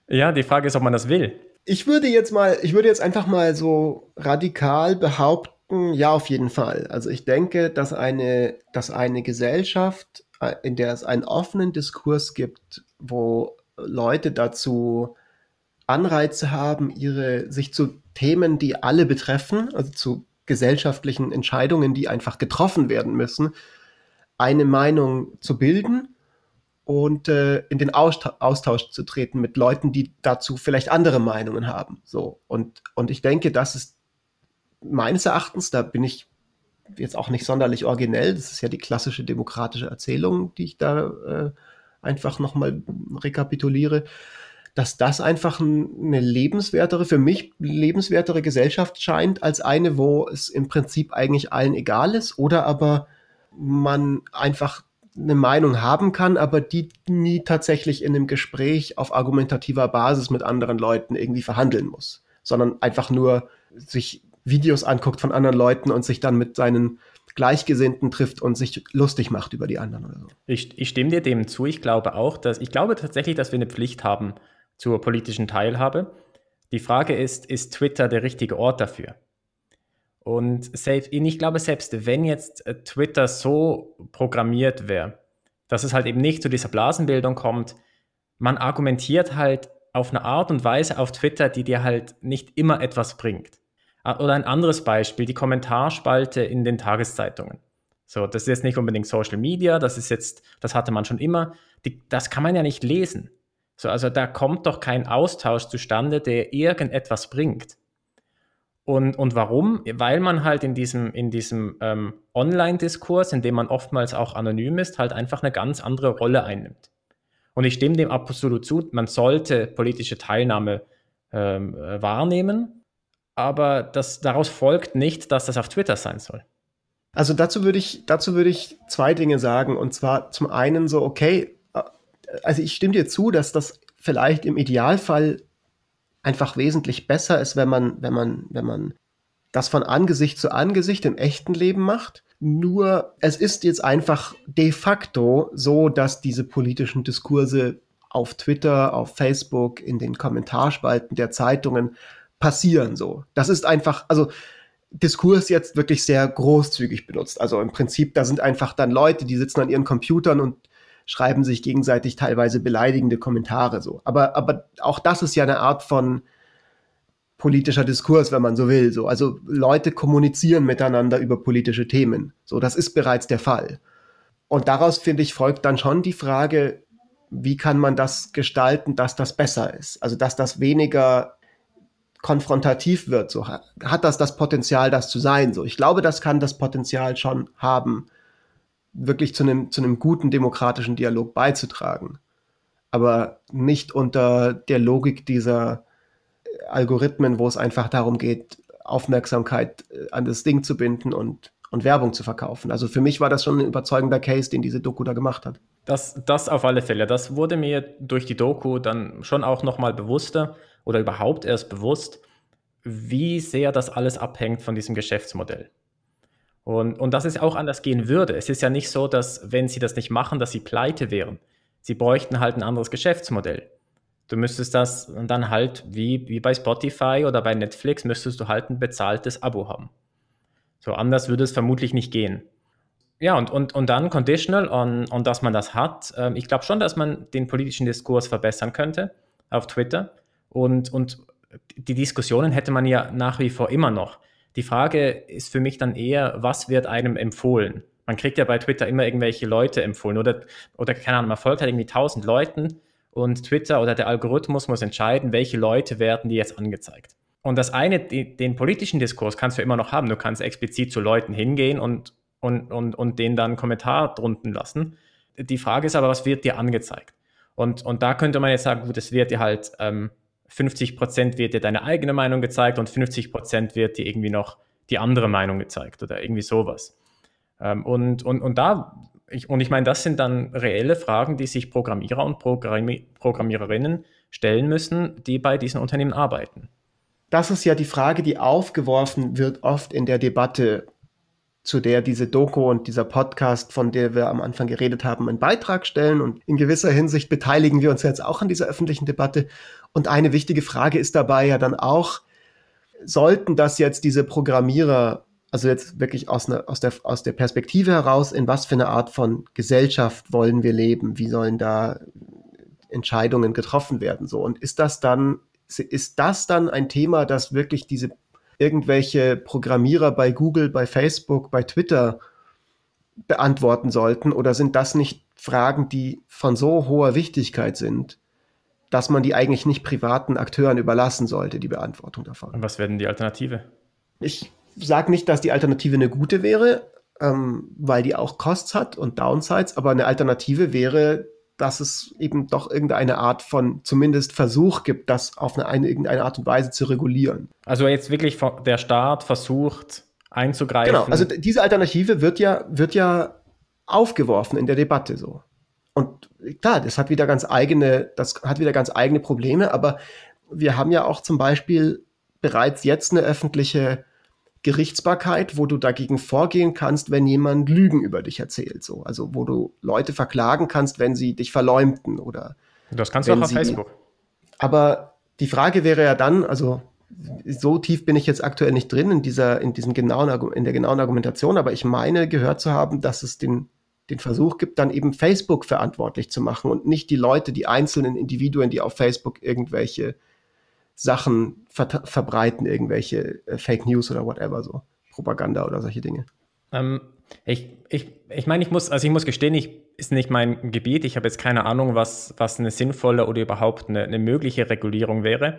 ja, die Frage ist, ob man das will. Ich würde jetzt mal, ich würde jetzt einfach mal so radikal behaupten, ja, auf jeden Fall. Also ich denke, dass eine, dass eine Gesellschaft, äh, in der es einen offenen Diskurs gibt, wo Leute dazu Anreize haben, ihre, sich zu Themen, die alle betreffen, also zu gesellschaftlichen Entscheidungen, die einfach getroffen werden müssen, eine Meinung zu bilden und äh, in den Austausch zu treten mit Leuten, die dazu vielleicht andere Meinungen haben. So und und ich denke, das ist meines Erachtens, da bin ich jetzt auch nicht sonderlich originell. Das ist ja die klassische demokratische Erzählung, die ich da äh, einfach nochmal rekapituliere, dass das einfach eine lebenswertere, für mich lebenswertere Gesellschaft scheint, als eine, wo es im Prinzip eigentlich allen egal ist oder aber man einfach eine Meinung haben kann, aber die nie tatsächlich in einem Gespräch auf argumentativer Basis mit anderen Leuten irgendwie verhandeln muss, sondern einfach nur sich Videos anguckt von anderen Leuten und sich dann mit seinen Gleichgesinnten trifft und sich lustig macht über die anderen oder so. Ich, ich stimme dir dem zu. Ich glaube auch, dass ich glaube tatsächlich, dass wir eine Pflicht haben zur politischen Teilhabe. Die Frage ist, ist Twitter der richtige Ort dafür? Und selbst, ich glaube, selbst wenn jetzt äh, Twitter so programmiert wäre, dass es halt eben nicht zu dieser Blasenbildung kommt, man argumentiert halt auf eine Art und Weise auf Twitter, die dir halt nicht immer etwas bringt. Oder ein anderes Beispiel, die Kommentarspalte in den Tageszeitungen. So, das ist jetzt nicht unbedingt Social Media, das ist jetzt, das hatte man schon immer. Die, das kann man ja nicht lesen. So, also da kommt doch kein Austausch zustande, der irgendetwas bringt. Und, und warum? Weil man halt in diesem, in diesem ähm, Online-Diskurs, in dem man oftmals auch anonym ist, halt einfach eine ganz andere Rolle einnimmt. Und ich stimme dem absolut zu, man sollte politische Teilnahme ähm, äh, wahrnehmen, aber das, daraus folgt nicht, dass das auf Twitter sein soll. Also dazu würde ich, dazu würde ich zwei Dinge sagen. Und zwar zum einen so, okay, äh, also ich stimme dir zu, dass das vielleicht im Idealfall einfach wesentlich besser ist, wenn man, wenn man, wenn man das von Angesicht zu Angesicht im echten Leben macht. Nur es ist jetzt einfach de facto so, dass diese politischen Diskurse auf Twitter, auf Facebook, in den Kommentarspalten der Zeitungen passieren so. Das ist einfach, also Diskurs jetzt wirklich sehr großzügig benutzt. Also im Prinzip, da sind einfach dann Leute, die sitzen an ihren Computern und schreiben sich gegenseitig teilweise beleidigende Kommentare so. Aber, aber auch das ist ja eine Art von politischer Diskurs, wenn man so will. So. Also Leute kommunizieren miteinander über politische Themen. So, das ist bereits der Fall. Und daraus, finde ich, folgt dann schon die Frage, wie kann man das gestalten, dass das besser ist? Also, dass das weniger konfrontativ wird. So hat das das Potenzial, das zu sein. So, ich glaube, das kann das Potenzial schon haben wirklich zu einem, zu einem guten demokratischen Dialog beizutragen. Aber nicht unter der Logik dieser Algorithmen, wo es einfach darum geht, Aufmerksamkeit äh, an das Ding zu binden und, und Werbung zu verkaufen. Also für mich war das schon ein überzeugender Case, den diese Doku da gemacht hat. Das, das auf alle Fälle. Das wurde mir durch die Doku dann schon auch nochmal bewusster oder überhaupt erst bewusst, wie sehr das alles abhängt von diesem Geschäftsmodell. Und, und dass es auch anders gehen würde. Es ist ja nicht so, dass wenn sie das nicht machen, dass sie pleite wären. Sie bräuchten halt ein anderes Geschäftsmodell. Du müsstest das dann halt, wie, wie bei Spotify oder bei Netflix, müsstest du halt ein bezahltes Abo haben. So anders würde es vermutlich nicht gehen. Ja, und, und, und dann conditional on, on dass man das hat. Ähm, ich glaube schon, dass man den politischen Diskurs verbessern könnte auf Twitter. Und, und die Diskussionen hätte man ja nach wie vor immer noch. Die Frage ist für mich dann eher, was wird einem empfohlen? Man kriegt ja bei Twitter immer irgendwelche Leute empfohlen oder, oder keine Ahnung, man folgt halt irgendwie tausend Leuten und Twitter oder der Algorithmus muss entscheiden, welche Leute werden die jetzt angezeigt. Und das eine, die, den politischen Diskurs kannst du immer noch haben. Du kannst explizit zu Leuten hingehen und, und, und, und denen dann einen Kommentar drunten lassen. Die Frage ist aber, was wird dir angezeigt? Und, und da könnte man jetzt sagen, gut, es wird dir halt ähm, 50 Prozent wird dir deine eigene Meinung gezeigt und 50 Prozent wird dir irgendwie noch die andere Meinung gezeigt oder irgendwie sowas. Ähm, und, und, und da, ich, und ich meine, das sind dann reelle Fragen, die sich Programmierer und Programmi Programmiererinnen stellen müssen, die bei diesen Unternehmen arbeiten. Das ist ja die Frage, die aufgeworfen wird oft in der Debatte, zu der diese Doku und dieser Podcast, von der wir am Anfang geredet haben, einen Beitrag stellen. Und in gewisser Hinsicht beteiligen wir uns jetzt auch an dieser öffentlichen Debatte. Und eine wichtige Frage ist dabei ja dann auch, sollten das jetzt diese Programmierer, also jetzt wirklich aus, ne, aus, der, aus der Perspektive heraus, in was für eine Art von Gesellschaft wollen wir leben? Wie sollen da Entscheidungen getroffen werden? So. Und ist das dann, ist das dann ein Thema, das wirklich diese irgendwelche Programmierer bei Google, bei Facebook, bei Twitter beantworten sollten? Oder sind das nicht Fragen, die von so hoher Wichtigkeit sind, dass man die eigentlich nicht privaten Akteuren überlassen sollte, die Beantwortung davon. Und was wäre denn die Alternative? Ich sage nicht, dass die Alternative eine gute wäre, ähm, weil die auch Costs hat und Downsides, aber eine Alternative wäre, dass es eben doch irgendeine Art von zumindest Versuch gibt, das auf eine, eine irgendeine Art und Weise zu regulieren. Also jetzt wirklich der Staat versucht einzugreifen. Genau, also diese Alternative wird ja, wird ja aufgeworfen in der Debatte so. Und klar, das hat wieder ganz eigene, das hat wieder ganz eigene Probleme, aber wir haben ja auch zum Beispiel bereits jetzt eine öffentliche Gerichtsbarkeit, wo du dagegen vorgehen kannst, wenn jemand Lügen über dich erzählt, so. Also, wo du Leute verklagen kannst, wenn sie dich verleumden oder. Das kannst du auch auf sie, Facebook. Aber die Frage wäre ja dann, also, so tief bin ich jetzt aktuell nicht drin in dieser, in diesem genauen, in der genauen Argumentation, aber ich meine gehört zu haben, dass es den den Versuch gibt, dann eben Facebook verantwortlich zu machen und nicht die Leute, die einzelnen Individuen, die auf Facebook irgendwelche Sachen ver verbreiten, irgendwelche äh, Fake News oder whatever, so Propaganda oder solche Dinge. Ähm, ich, ich, ich meine, ich muss, also ich muss gestehen, ich ist nicht mein Gebiet. Ich habe jetzt keine Ahnung, was, was eine sinnvolle oder überhaupt eine, eine mögliche Regulierung wäre.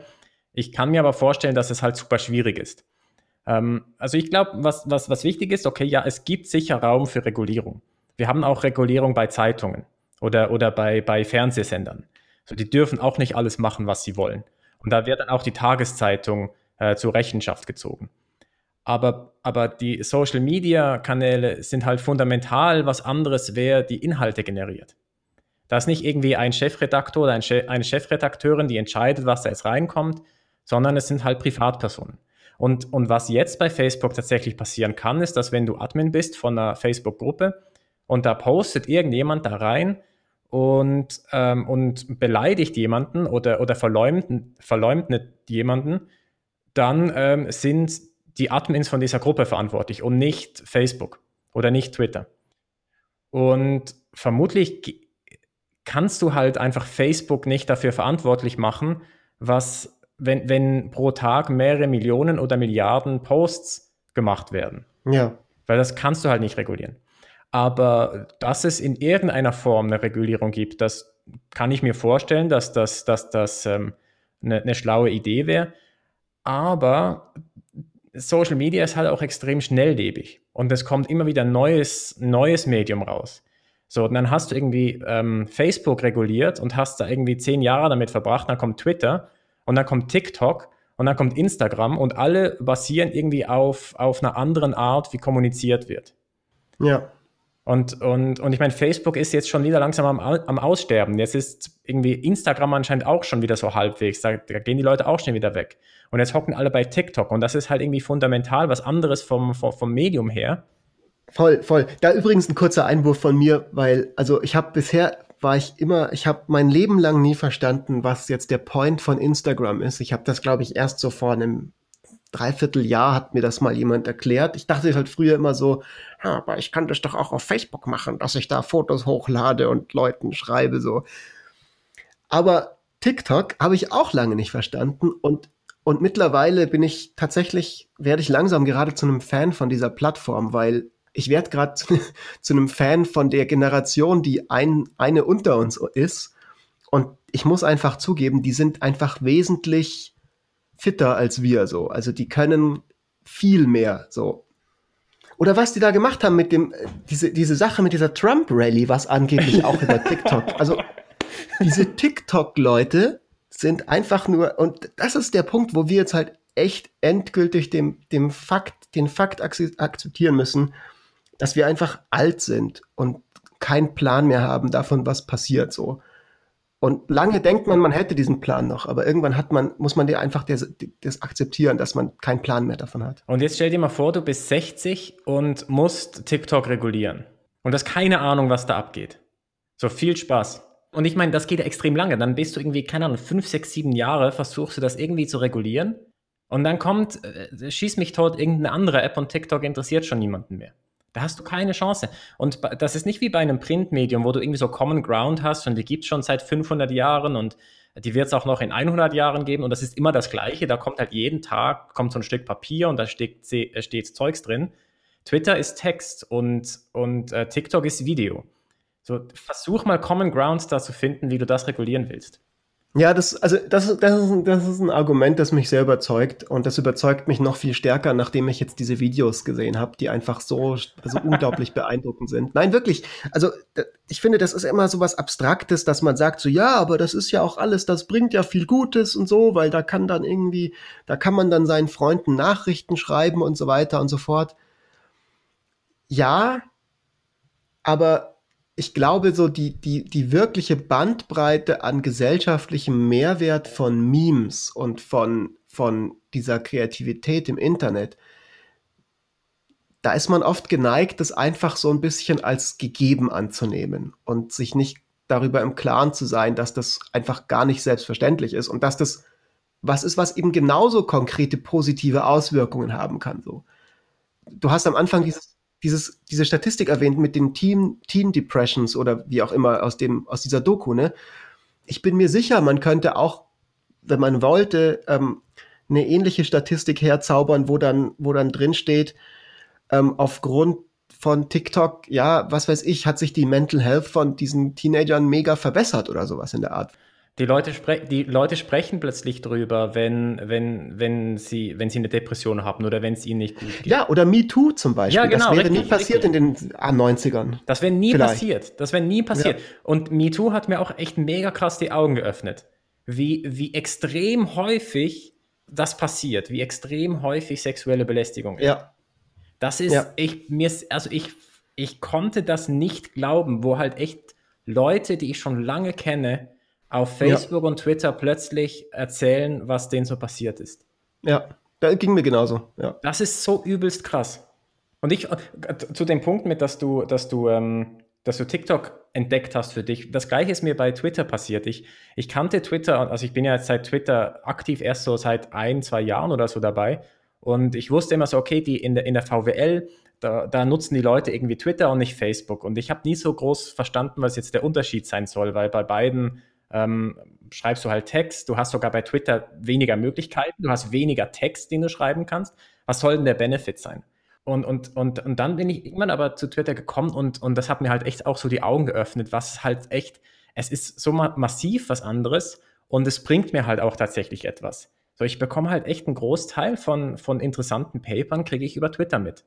Ich kann mir aber vorstellen, dass es halt super schwierig ist. Ähm, also ich glaube, was, was, was wichtig ist, okay, ja, es gibt sicher Raum für Regulierung. Wir haben auch Regulierung bei Zeitungen oder, oder bei, bei Fernsehsendern. So, die dürfen auch nicht alles machen, was sie wollen. Und da wird dann auch die Tageszeitung äh, zur Rechenschaft gezogen. Aber, aber die Social-Media-Kanäle sind halt fundamental was anderes, wer die Inhalte generiert. Da ist nicht irgendwie ein Chefredaktor oder ein Che eine Chefredakteurin, die entscheidet, was da jetzt reinkommt, sondern es sind halt Privatpersonen. Und, und was jetzt bei Facebook tatsächlich passieren kann, ist, dass wenn du Admin bist von einer Facebook-Gruppe und da postet irgendjemand da rein und, ähm, und beleidigt jemanden oder, oder verleumdet, verleumdet jemanden, dann ähm, sind die Admins von dieser Gruppe verantwortlich und nicht Facebook oder nicht Twitter. Und vermutlich kannst du halt einfach Facebook nicht dafür verantwortlich machen, was, wenn, wenn pro Tag mehrere Millionen oder Milliarden Posts gemacht werden. Ja. Weil das kannst du halt nicht regulieren. Aber dass es in irgendeiner Form eine Regulierung gibt, das kann ich mir vorstellen, dass das, dass das ähm, eine, eine schlaue Idee wäre. Aber Social Media ist halt auch extrem schnelllebig und es kommt immer wieder neues, neues Medium raus. So, und dann hast du irgendwie ähm, Facebook reguliert und hast da irgendwie zehn Jahre damit verbracht, dann kommt Twitter und dann kommt TikTok und dann kommt Instagram und alle basieren irgendwie auf, auf einer anderen Art, wie kommuniziert wird. Ja. Und, und, und ich meine, Facebook ist jetzt schon wieder langsam am, am Aussterben. Jetzt ist irgendwie Instagram anscheinend auch schon wieder so halbwegs. Da, da, gehen die Leute auch schnell wieder weg. Und jetzt hocken alle bei TikTok. Und das ist halt irgendwie fundamental was anderes vom, vom, vom Medium her. Voll, voll. Da übrigens ein kurzer Einwurf von mir, weil, also ich habe bisher war ich immer, ich habe mein Leben lang nie verstanden, was jetzt der Point von Instagram ist. Ich habe das, glaube ich, erst so vor einem Dreivierteljahr hat mir das mal jemand erklärt. Ich dachte halt früher immer so, ja, aber ich kann das doch auch auf Facebook machen, dass ich da Fotos hochlade und Leuten schreibe so. Aber TikTok habe ich auch lange nicht verstanden und und mittlerweile bin ich tatsächlich, werde ich langsam gerade zu einem Fan von dieser Plattform, weil ich werde gerade zu, zu, einem Fan von der Generation, die ein, eine unter uns ist. Und ich muss einfach zugeben, die sind einfach wesentlich fitter als wir so. Also die können viel mehr so. Oder was die da gemacht haben mit dem, äh, diese, diese Sache mit dieser Trump-Rally, was angeblich auch über TikTok. Also diese TikTok-Leute sind einfach nur, und das ist der Punkt, wo wir jetzt halt echt endgültig dem, dem Fakt, den Fakt akzeptieren müssen, dass wir einfach alt sind und keinen Plan mehr haben davon, was passiert so. Und lange denkt man, man hätte diesen Plan noch, aber irgendwann hat man, muss man dir einfach das, das, akzeptieren, dass man keinen Plan mehr davon hat. Und jetzt stell dir mal vor, du bist 60 und musst TikTok regulieren. Und hast keine Ahnung, was da abgeht. So viel Spaß. Und ich meine, das geht ja extrem lange. Dann bist du irgendwie, keine Ahnung, fünf, sechs, sieben Jahre, versuchst du das irgendwie zu regulieren. Und dann kommt, äh, schieß mich tot, irgendeine andere App und TikTok interessiert schon niemanden mehr. Da hast du keine Chance. Und das ist nicht wie bei einem Printmedium, wo du irgendwie so Common Ground hast und die gibt es schon seit 500 Jahren und die wird es auch noch in 100 Jahren geben und das ist immer das Gleiche. Da kommt halt jeden Tag kommt so ein Stück Papier und da steht, äh, steht Zeugs drin. Twitter ist Text und, und äh, TikTok ist Video. So, versuch mal Common Grounds da zu finden, wie du das regulieren willst. Ja, das, also das, das, ist ein, das ist ein Argument, das mich sehr überzeugt. Und das überzeugt mich noch viel stärker, nachdem ich jetzt diese Videos gesehen habe, die einfach so, so unglaublich beeindruckend sind. Nein, wirklich. Also ich finde, das ist immer so was Abstraktes, dass man sagt so, ja, aber das ist ja auch alles, das bringt ja viel Gutes und so, weil da kann dann irgendwie, da kann man dann seinen Freunden Nachrichten schreiben und so weiter und so fort. Ja, aber ich glaube, so die, die, die wirkliche Bandbreite an gesellschaftlichem Mehrwert von Memes und von, von dieser Kreativität im Internet, da ist man oft geneigt, das einfach so ein bisschen als gegeben anzunehmen und sich nicht darüber im Klaren zu sein, dass das einfach gar nicht selbstverständlich ist und dass das was ist, was eben genauso konkrete positive Auswirkungen haben kann. So. Du hast am Anfang dieses dieses, diese Statistik erwähnt mit den Teen, Teen Depressions oder wie auch immer aus, dem, aus dieser Doku, ne? Ich bin mir sicher, man könnte auch, wenn man wollte, ähm, eine ähnliche Statistik herzaubern, wo dann, wo dann drin steht, ähm, aufgrund von TikTok, ja, was weiß ich, hat sich die Mental Health von diesen Teenagern mega verbessert oder sowas in der Art. Die Leute, spre die Leute sprechen plötzlich drüber, wenn, wenn, wenn, sie, wenn sie eine Depression haben oder wenn es ihnen nicht gut geht. Ja, oder MeToo zum Beispiel. Ja, genau, das wäre richtig, nie passiert richtig. in den ah, 90ern. Das wäre nie Vielleicht. passiert. Das wäre nie passiert. Und MeToo hat mir auch echt mega krass die Augen geöffnet. Wie, wie extrem häufig das passiert, wie extrem häufig sexuelle Belästigung ist. Ja, Das ist, Ja. ich, mir also ich, ich konnte das nicht glauben, wo halt echt Leute, die ich schon lange kenne, auf Facebook und Twitter plötzlich erzählen, was denen so passiert ist. ja. Da ging mir genauso. Ja. Das ist so übelst krass. Und ich, zu dem Punkt mit, dass du, dass du, ähm, dass du TikTok entdeckt hast für dich, das gleiche ist mir bei Twitter passiert. Ich, ich kannte Twitter, also ich bin ja jetzt seit Twitter aktiv erst so seit ein, zwei Jahren oder so dabei. Und ich wusste immer so, okay, die in der, in der VWL, da, da nutzen die Leute irgendwie Twitter und nicht Facebook. Und ich habe nie so groß verstanden, was jetzt der Unterschied sein soll, weil bei beiden ähm, schreibst du halt Text, du hast sogar bei Twitter weniger Möglichkeiten, du hast weniger Text, den du schreiben kannst. Was soll denn der Benefit sein? Und, und, und, und dann bin ich irgendwann aber zu Twitter gekommen und, und das hat mir halt echt auch so die Augen geöffnet, was halt echt, es ist so ma massiv was anderes und es bringt mir halt auch tatsächlich etwas. So, ich bekomme halt echt einen Großteil von, von interessanten Papern, kriege ich über Twitter mit.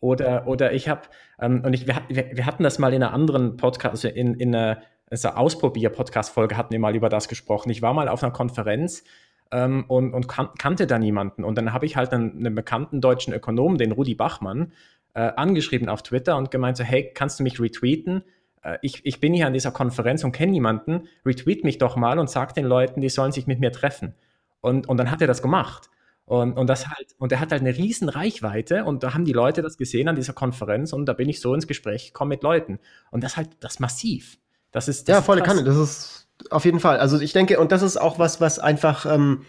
Oder, oder ich habe, ähm, und ich, wir, wir, hatten das mal in einer anderen Podcast, also in, in einer also Ausprobier-Podcast-Folge hatten wir mal über das gesprochen. Ich war mal auf einer Konferenz ähm, und, und kan kannte da niemanden. Und dann habe ich halt einen, einen bekannten deutschen Ökonomen, den Rudi Bachmann, äh, angeschrieben auf Twitter und gemeint so, hey, kannst du mich retweeten? Äh, ich, ich bin hier an dieser Konferenz und kenne niemanden. Retweet mich doch mal und sag den Leuten, die sollen sich mit mir treffen. Und, und dann hat er das gemacht. Und, und das halt, und er hat halt eine riesen Reichweite und da haben die Leute das gesehen an dieser Konferenz und da bin ich so ins Gespräch gekommen mit Leuten. Und das halt, das massiv. Das ist, das ja, volle. Kanne. Das ist auf jeden Fall. Also ich denke, und das ist auch was, was einfach, ähm,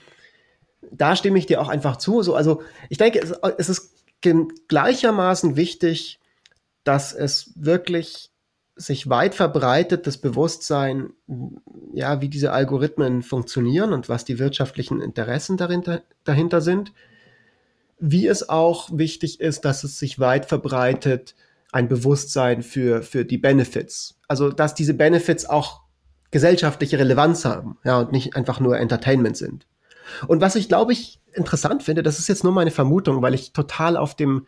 da stimme ich dir auch einfach zu. So, also ich denke, es, es ist gleichermaßen wichtig, dass es wirklich sich weit verbreitet, das Bewusstsein, ja, wie diese Algorithmen funktionieren und was die wirtschaftlichen Interessen dahinter, dahinter sind. Wie es auch wichtig ist, dass es sich weit verbreitet, ein Bewusstsein für, für die Benefits. Also, dass diese Benefits auch gesellschaftliche Relevanz haben, ja, und nicht einfach nur Entertainment sind. Und was ich, glaube ich, interessant finde, das ist jetzt nur meine Vermutung, weil ich total auf dem,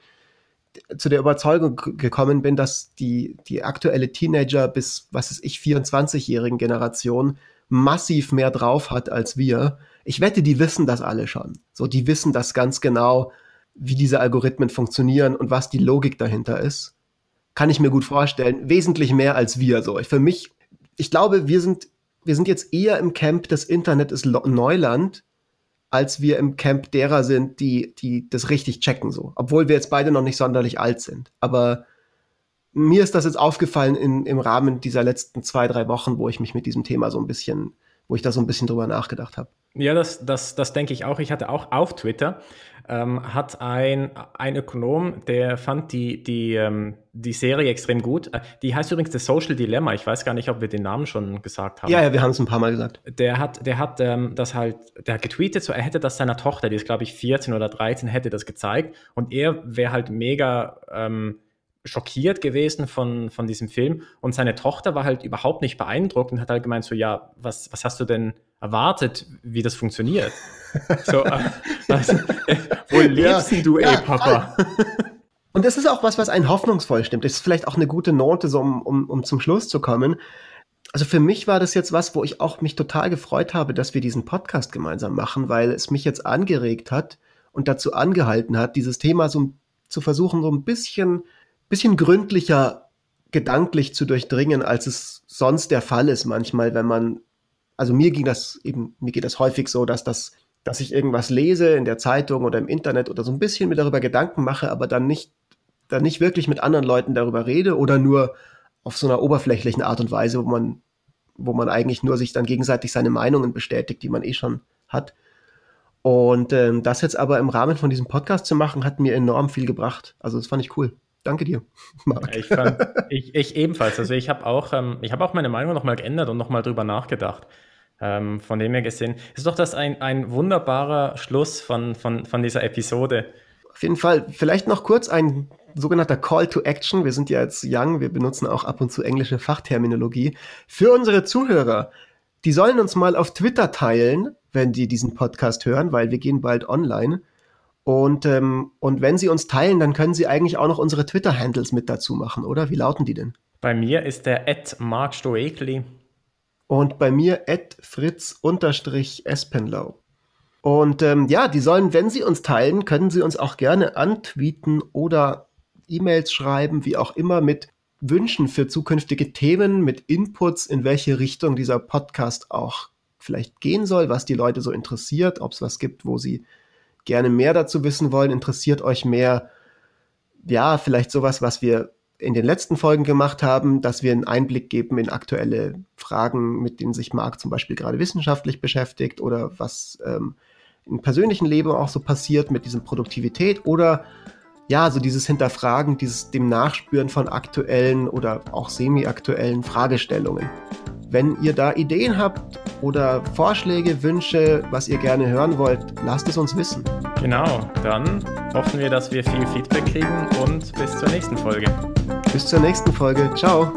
zu der Überzeugung gekommen bin, dass die, die aktuelle Teenager bis, was ist ich, 24-jährigen Generation massiv mehr drauf hat als wir. Ich wette, die wissen das alle schon. So, die wissen das ganz genau, wie diese Algorithmen funktionieren und was die Logik dahinter ist. Kann ich mir gut vorstellen. Wesentlich mehr als wir. So, ich, für mich, ich glaube, wir sind, wir sind jetzt eher im Camp, das Internet ist Neuland, als wir im Camp derer sind, die, die das richtig checken, so. Obwohl wir jetzt beide noch nicht sonderlich alt sind. Aber mir ist das jetzt aufgefallen in, im Rahmen dieser letzten zwei, drei Wochen, wo ich mich mit diesem Thema so ein bisschen, wo ich da so ein bisschen drüber nachgedacht habe. Ja, das, das, das denke ich auch. Ich hatte auch auf Twitter, ähm, hat ein, ein Ökonom, der fand die, die, ähm, die Serie extrem gut. Äh, Die heißt übrigens The Social Dilemma. Ich weiß gar nicht, ob wir den Namen schon gesagt haben. Ja, ja, wir haben es ein paar Mal gesagt. Der hat, der hat ähm, das halt, der hat getweetet, so er hätte das seiner Tochter, die ist glaube ich 14 oder 13, hätte das gezeigt und er wäre halt mega ähm, schockiert gewesen von, von diesem Film und seine Tochter war halt überhaupt nicht beeindruckt und hat halt gemeint so, ja, was, was hast du denn erwartet, wie das funktioniert? so, äh, was, äh, wo lebst denn du, Ja, ey, Papa? Und das ist auch was, was einen hoffnungsvoll stimmt. Das ist vielleicht auch eine gute Note, so um, um, um zum Schluss zu kommen. Also für mich war das jetzt was, wo ich auch mich total gefreut habe, dass wir diesen Podcast gemeinsam machen, weil es mich jetzt angeregt hat und dazu angehalten hat, dieses Thema so zu versuchen, so ein bisschen, bisschen gründlicher gedanklich zu durchdringen, als es sonst der Fall ist manchmal, wenn man, also mir ging das eben, mir geht das häufig so, dass das, dass ich irgendwas lese in der Zeitung oder im Internet oder so ein bisschen mir darüber Gedanken mache, aber dann nicht, dann nicht wirklich mit anderen Leuten darüber rede oder nur auf so einer oberflächlichen Art und Weise, wo man, wo man eigentlich nur sich dann gegenseitig seine Meinungen bestätigt, die man eh schon hat. Und ähm, das jetzt aber im Rahmen von diesem Podcast zu machen, hat mir enorm viel gebracht. Also das fand ich cool. Danke dir, Marc. Ich, fand, ich, ich ebenfalls. Also ich habe auch, ähm, ich habe auch meine Meinung nochmal geändert und nochmal drüber nachgedacht. Ähm, von dem her gesehen, ist doch das ein, ein wunderbarer Schluss von, von, von dieser Episode. Auf jeden Fall, vielleicht noch kurz ein sogenannter Call to Action. Wir sind ja jetzt young, wir benutzen auch ab und zu englische Fachterminologie. Für unsere Zuhörer, die sollen uns mal auf Twitter teilen, wenn die diesen Podcast hören, weil wir gehen bald online. Und, ähm, und wenn sie uns teilen, dann können sie eigentlich auch noch unsere Twitter-Handles mit dazu machen, oder? Wie lauten die denn? Bei mir ist der Ed Mark Stoekli. Und bei mir Ed Fritz-Espenlau. Und ähm, ja, die sollen, wenn sie uns teilen, können sie uns auch gerne antweeten oder E-Mails schreiben, wie auch immer, mit Wünschen für zukünftige Themen, mit Inputs, in welche Richtung dieser Podcast auch vielleicht gehen soll, was die Leute so interessiert, ob es was gibt, wo sie gerne mehr dazu wissen wollen, interessiert euch mehr, ja, vielleicht sowas, was wir in den letzten Folgen gemacht haben, dass wir einen Einblick geben in aktuelle Fragen, mit denen sich Marc zum Beispiel gerade wissenschaftlich beschäftigt oder was ähm, im persönlichen Leben auch so passiert mit diesem Produktivität oder ja, so dieses Hinterfragen, dieses dem Nachspüren von aktuellen oder auch semi-aktuellen Fragestellungen. Wenn ihr da Ideen habt oder Vorschläge, Wünsche, was ihr gerne hören wollt, lasst es uns wissen. Genau, dann hoffen wir, dass wir viel Feedback kriegen und bis zur nächsten Folge. Bis zur nächsten Folge. Ciao.